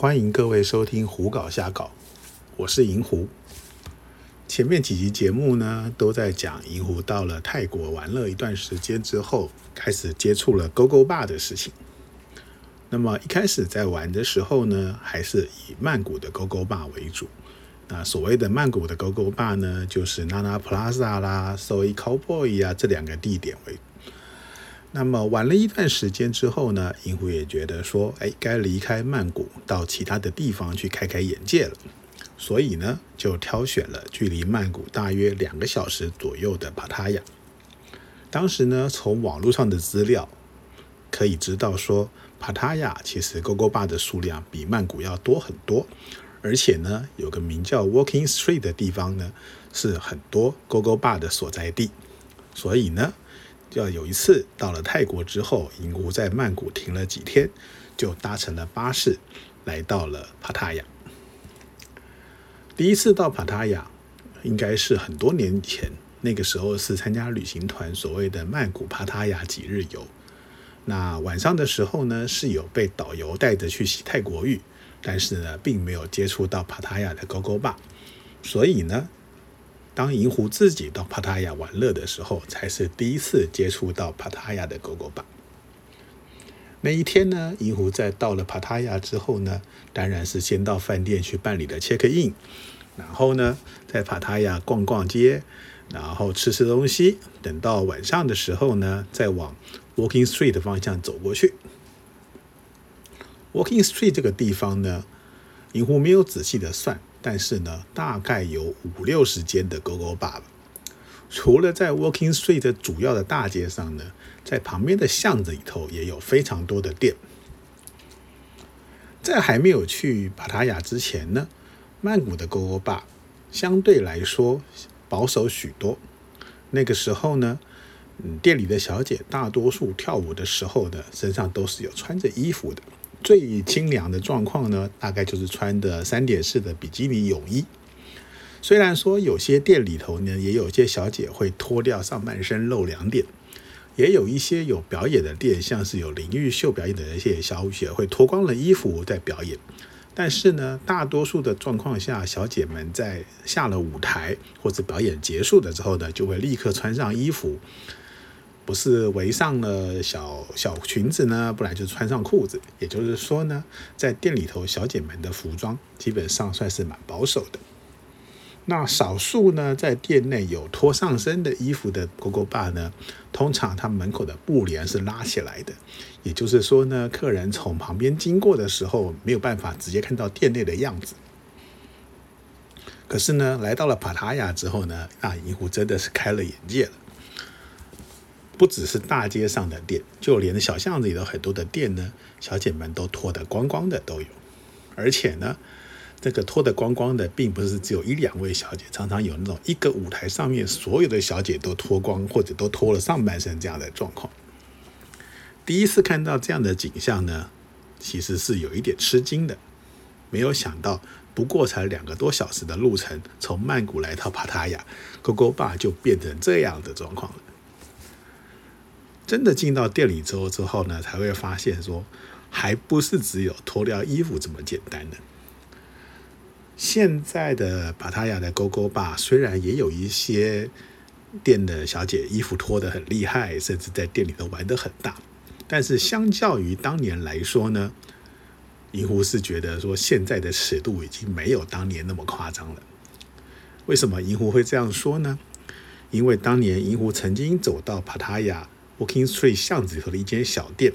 欢迎各位收听《胡搞瞎搞》，我是银狐。前面几集节目呢，都在讲银狐到了泰国玩了一段时间之后，开始接触了勾勾坝的事情。那么一开始在玩的时候呢，还是以曼谷的勾勾坝为主。那所谓的曼谷的勾勾坝呢，就是 Nana Plaza 啦、Soi Cowboy 啊这两个地点为。那么玩了一段时间之后呢，银狐也觉得说，哎，该离开曼谷，到其他的地方去开开眼界了。所以呢，就挑选了距离曼谷大约两个小时左右的帕塔亚。当时呢，从网络上的资料可以知道说，帕塔亚其实勾勾坝的数量比曼谷要多很多，而且呢，有个名叫 Walking Street 的地方呢，是很多勾勾坝的所在地。所以呢，要有一次到了泰国之后，银狐在曼谷停了几天，就搭乘了巴士来到了帕塔亚。第一次到帕塔亚，应该是很多年前，那个时候是参加旅行团所谓的曼谷帕塔亚几日游。那晚上的时候呢，是有被导游带着去洗泰国浴，但是呢，并没有接触到帕塔亚的勾勾坝，所以呢。当银狐自己到帕塔亚玩乐的时候，才是第一次接触到帕塔亚的狗狗吧。那一天呢，银狐在到了帕塔亚之后呢，当然是先到饭店去办理了 check in，然后呢，在帕塔亚逛逛街，然后吃吃东西，等到晚上的时候呢，再往 Walking Street 的方向走过去。Walking Street 这个地方呢，银狐没有仔细的算。但是呢，大概有五六十间的勾勾吧。除了在 Walking Street 主要的大街上呢，在旁边的巷子里头也有非常多的店。在还没有去巴塔雅之前呢，曼谷的勾勾吧相对来说保守许多。那个时候呢，嗯，店里的小姐大多数跳舞的时候呢，身上都是有穿着衣服的。最清凉的状况呢，大概就是穿的三点式的比基尼泳衣。虽然说有些店里头呢，也有些小姐会脱掉上半身露两点，也有一些有表演的店，像是有淋浴秀表演的那些小姐会脱光了衣服在表演。但是呢，大多数的状况下，小姐们在下了舞台或者表演结束的之后呢，就会立刻穿上衣服。不是围上了小小裙子呢，不然就穿上裤子。也就是说呢，在店里头，小姐们的服装基本上算是蛮保守的。那少数呢，在店内有脱上身的衣服的勾勾爸呢，通常他门口的布帘是拉起来的。也就是说呢，客人从旁边经过的时候，没有办法直接看到店内的样子。可是呢，来到了帕塔亚之后呢，那银狐真的是开了眼界了。不只是大街上的店，就连小巷子里头很多的店呢，小姐们都脱得光光的都有。而且呢，这个脱得光光的，并不是只有一两位小姐，常常有那种一个舞台上面所有的小姐都脱光，或者都脱了上半身这样的状况。第一次看到这样的景象呢，其实是有一点吃惊的。没有想到，不过才两个多小时的路程，从曼谷来到帕塔亚，勾勾坝就变成这样的状况了。真的进到店里之后之后呢，才会发现说，还不是只有脱掉衣服这么简单的。现在的巴塔亚的勾勾吧，虽然也有一些店的小姐衣服脱得很厉害，甚至在店里头玩得很大，但是相较于当年来说呢，银狐是觉得说现在的尺度已经没有当年那么夸张了。为什么银狐会这样说呢？因为当年银狐曾经走到帕塔亚。Walking Street 巷子里头的一间小店，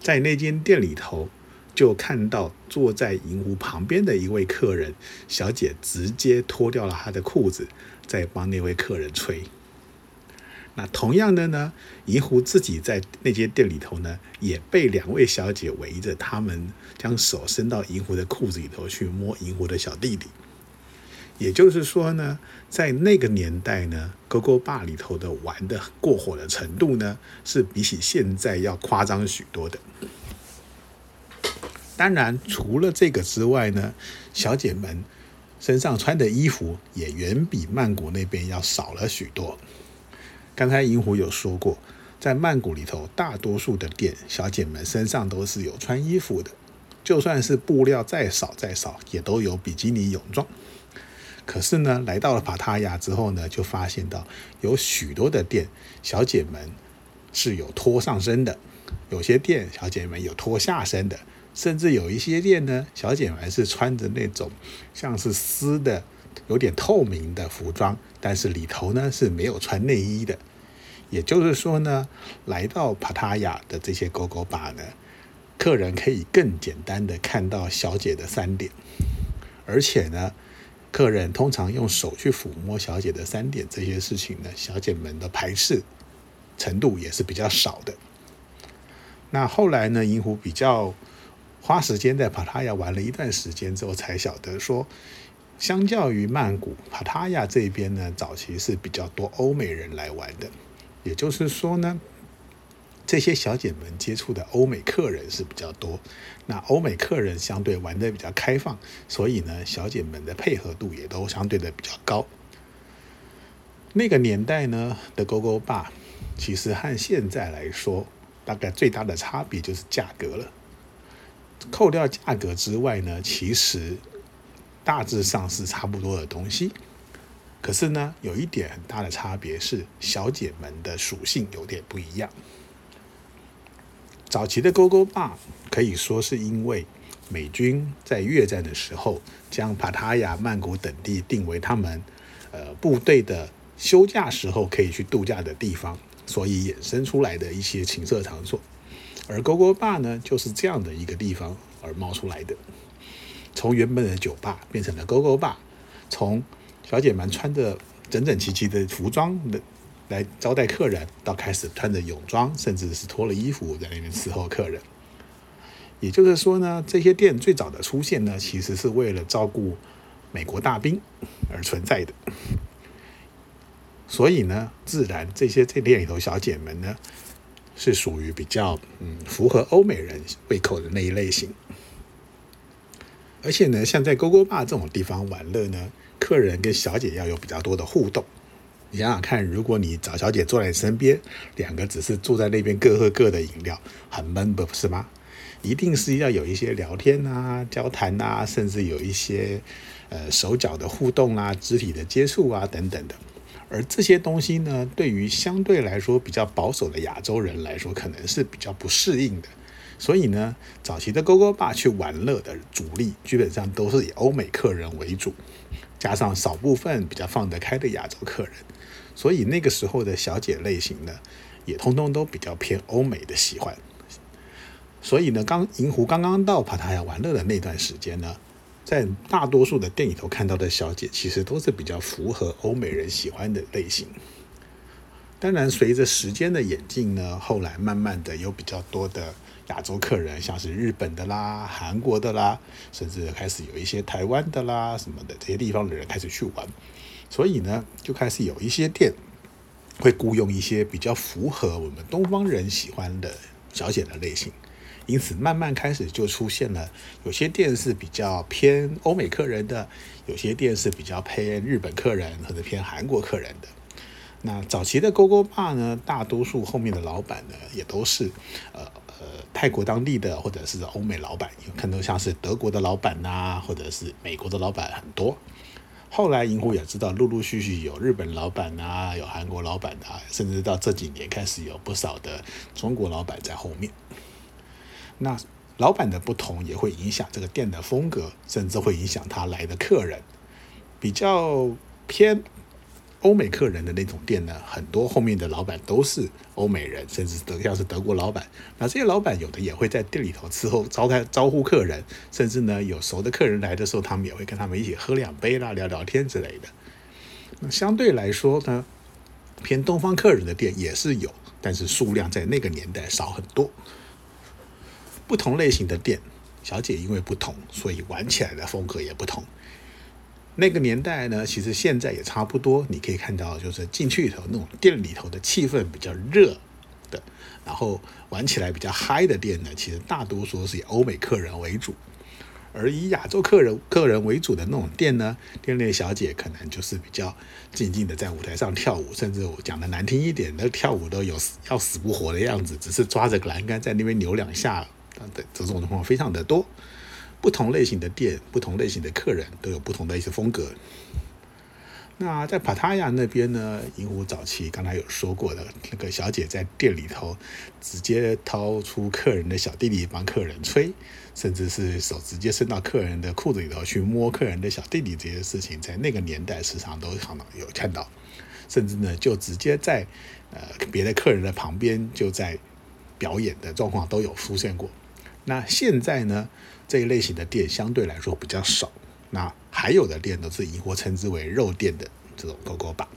在那间店里头，就看到坐在银湖旁边的一位客人小姐，直接脱掉了她的裤子，在帮那位客人吹。那同样的呢，银湖自己在那间店里头呢，也被两位小姐围着，他们将手伸到银湖的裤子里头去摸银湖的小弟弟。也就是说呢，在那个年代呢，勾勾坝里头的玩的过火的程度呢，是比起现在要夸张许多的。当然，除了这个之外呢，小姐们身上穿的衣服也远比曼谷那边要少了许多。刚才银狐有说过，在曼谷里头，大多数的店小姐们身上都是有穿衣服的。就算是布料再少再少，也都有比基尼泳装。可是呢，来到了帕塔亚之后呢，就发现到有许多的店小姐们是有脱上身的，有些店小姐们有脱下身的，甚至有一些店呢，小姐们是穿着那种像是丝的、有点透明的服装，但是里头呢是没有穿内衣的。也就是说呢，来到帕塔亚的这些狗狗吧呢，客人可以更简单的看到小姐的三点，而且呢。客人通常用手去抚摸小姐的三点这些事情呢，小姐们的排斥程度也是比较少的。那后来呢，银狐比较花时间在帕塔亚玩了一段时间之后，才晓得说，相较于曼谷，帕塔亚这边呢，早期是比较多欧美人来玩的。也就是说呢。这些小姐们接触的欧美客人是比较多，那欧美客人相对玩的比较开放，所以呢，小姐们的配合度也都相对的比较高。那个年代呢的勾勾吧，其实和现在来说，大概最大的差别就是价格了。扣掉价格之外呢，其实大致上是差不多的东西。可是呢，有一点很大的差别是，小姐们的属性有点不一样。早期的勾勾坝可以说是因为美军在越战的时候将帕塔亚、曼谷等地定为他们呃部队的休假时候可以去度假的地方，所以衍生出来的一些情色场所。而勾勾坝呢，就是这样的一个地方而冒出来的。从原本的酒吧变成了勾勾坝，从小姐们穿着整整齐齐的服装的。来招待客人，到开始穿着泳装，甚至是脱了衣服在那边伺候客人。也就是说呢，这些店最早的出现呢，其实是为了照顾美国大兵而存在的。所以呢，自然这些这店里头小姐们呢，是属于比较嗯符合欧美人胃口的那一类型。而且呢，像在勾勾坝这种地方玩乐呢，客人跟小姐要有比较多的互动。你想想看，如果你找小姐坐在你身边，两个只是坐在那边各喝各的饮料，很闷，不是吗？一定是要有一些聊天啊、交谈啊，甚至有一些呃手脚的互动啊、肢体的接触啊等等的。而这些东西呢，对于相对来说比较保守的亚洲人来说，可能是比较不适应的。所以呢，早期的勾勾爸去玩乐的主力，基本上都是以欧美客人为主，加上少部分比较放得开的亚洲客人。所以那个时候的小姐类型呢，也通通都比较偏欧美的喜欢。所以呢，刚银湖刚刚到帕塔亚玩乐的那段时间呢，在大多数的店里头看到的小姐，其实都是比较符合欧美人喜欢的类型。当然，随着时间的演进呢，后来慢慢的有比较多的亚洲客人，像是日本的啦、韩国的啦，甚至开始有一些台湾的啦什么的这些地方的人开始去玩。所以呢，就开始有一些店会雇佣一些比较符合我们东方人喜欢的小姐的类型，因此慢慢开始就出现了有些店是比较偏欧美客人的，有些店是比较偏日本客人或者偏韩国客人的。那早期的勾勾吧呢，大多数后面的老板呢，也都是呃呃泰国当地的或者是欧美老板，有看到像是德国的老板呐，或者是美国的老板很多。后来银狐也知道，陆陆续续有日本老板啊，有韩国老板啊，甚至到这几年开始有不少的中国老板在后面。那老板的不同也会影响这个店的风格，甚至会影响他来的客人，比较偏。欧美客人的那种店呢，很多后面的老板都是欧美人，甚至德像是德国老板。那这些老板有的也会在店里头伺候、招待、招呼客人，甚至呢有熟的客人来的时候，他们也会跟他们一起喝两杯啦、聊聊天之类的。那相对来说呢，偏东方客人的店也是有，但是数量在那个年代少很多。不同类型的店，小姐因为不同，所以玩起来的风格也不同。那个年代呢，其实现在也差不多。你可以看到，就是进去里头那种店里头的气氛比较热的，然后玩起来比较嗨的店呢，其实大多数是以欧美客人为主，而以亚洲客人客人为主的那种店呢，店内小姐可能就是比较静静的在舞台上跳舞，甚至我讲的难听一点，那跳舞都有要死不活的样子，只是抓着栏杆在那边扭两下对，这种状况非常的多。不同类型的店，不同类型的客人都有不同的一些风格。那在帕塔亚那边呢，银湖早期刚才有说过的那个小姐在店里头直接掏出客人的小弟弟帮客人吹，甚至是手直接伸到客人的裤子里头去摸客人的小弟弟，这些事情在那个年代时常都常常有看到，甚至呢就直接在呃别的客人的旁边就在表演的状况都有出现过。那现在呢这一类型的店相对来说比较少。那还有的店都是银狐称之为肉店的这种勾勾吧。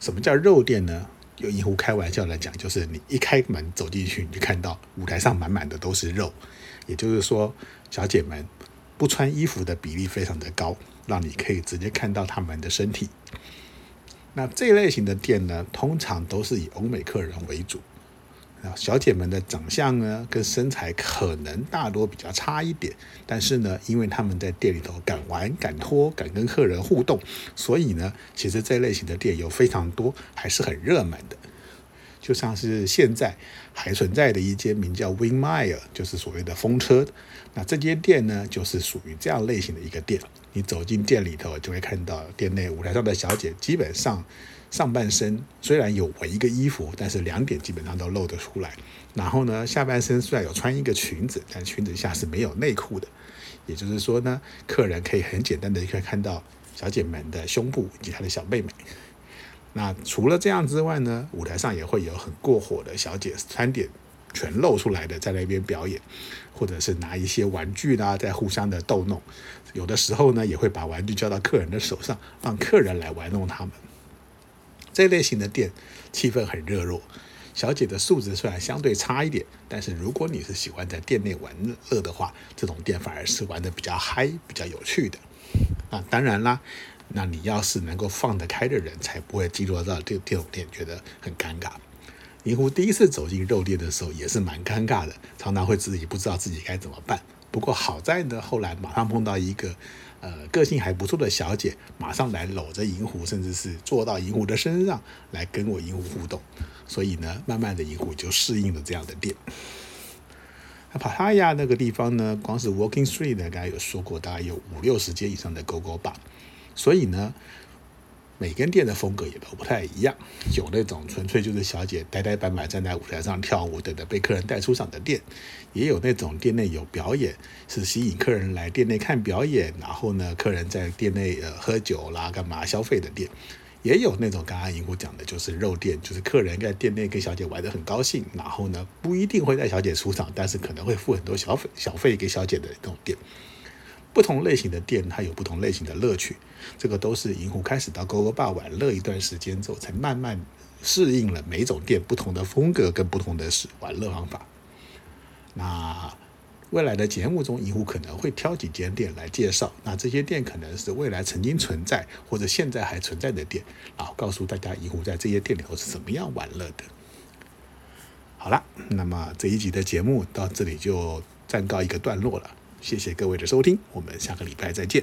什么叫肉店呢？有银狐开玩笑来讲，就是你一开门走进去，你就看到舞台上满满的都是肉，也就是说，小姐们不穿衣服的比例非常的高，让你可以直接看到她们的身体。那这一类型的店呢，通常都是以欧美客人为主。小姐们的长相呢，跟身材可能大多比较差一点，但是呢，因为他们在店里头敢玩、敢脱、敢跟客人互动，所以呢，其实这类型的店有非常多，还是很热门的。就像是现在还存在的一间名叫 Wing Mile，就是所谓的风车。那这间店呢，就是属于这样类型的一个店。你走进店里头，就会看到店内舞台上的小姐基本上。上半身虽然有围一个衣服，但是两点基本上都露得出来。然后呢，下半身虽然有穿一个裙子，但裙子下是没有内裤的。也就是说呢，客人可以很简单的可以看到小姐们的胸部以及她的小妹妹。那除了这样之外呢，舞台上也会有很过火的小姐，三点全露出来的在那边表演，或者是拿一些玩具啦，在互相的逗弄。有的时候呢，也会把玩具交到客人的手上，让客人来玩弄他们。这类型的店气氛很热络，小姐的素质虽然相对差一点，但是如果你是喜欢在店内玩乐的话，这种店反而是玩的比较嗨、比较有趣的。啊，当然啦，那你要是能够放得开的人，才不会进入到这这种店觉得很尴尬。银狐第一次走进肉店的时候也是蛮尴尬的，常常会自己不知道自己该怎么办。不过好在呢，后来马上碰到一个。呃，个性还不错的小姐，马上来搂着银狐，甚至是坐到银狐的身上来跟我银狐互动，所以呢，慢慢的银狐就适应了这样的店。那帕塔亚那个地方呢，光是 Walking Street 呢，刚才有说过，大概有五六十间以上的 Go Go Bar，所以呢。每间店的风格也都不太一样，有那种纯粹就是小姐呆呆板板站在舞台上跳舞，等着被客人带出场的店，也有那种店内有表演，是吸引客人来店内看表演，然后呢，客人在店内呃喝酒啦、干嘛消费的店，也有那种刚刚银狐讲的，就是肉店，就是客人在店内跟小姐玩得很高兴，然后呢不一定会带小姐出场，但是可能会付很多小费小费给小姐的那种店。不同类型的店，它有不同类型的乐趣。这个都是银狐开始到勾勾爸玩乐一段时间之后，才慢慢适应了每种店不同的风格跟不同的玩乐方法。那未来的节目中，银狐可能会挑几间店来介绍。那这些店可能是未来曾经存在或者现在还存在的店，然后告诉大家银狐在这些店里头是怎么样玩乐的。好了，那么这一集的节目到这里就暂告一个段落了。谢谢各位的收听，我们下个礼拜再见。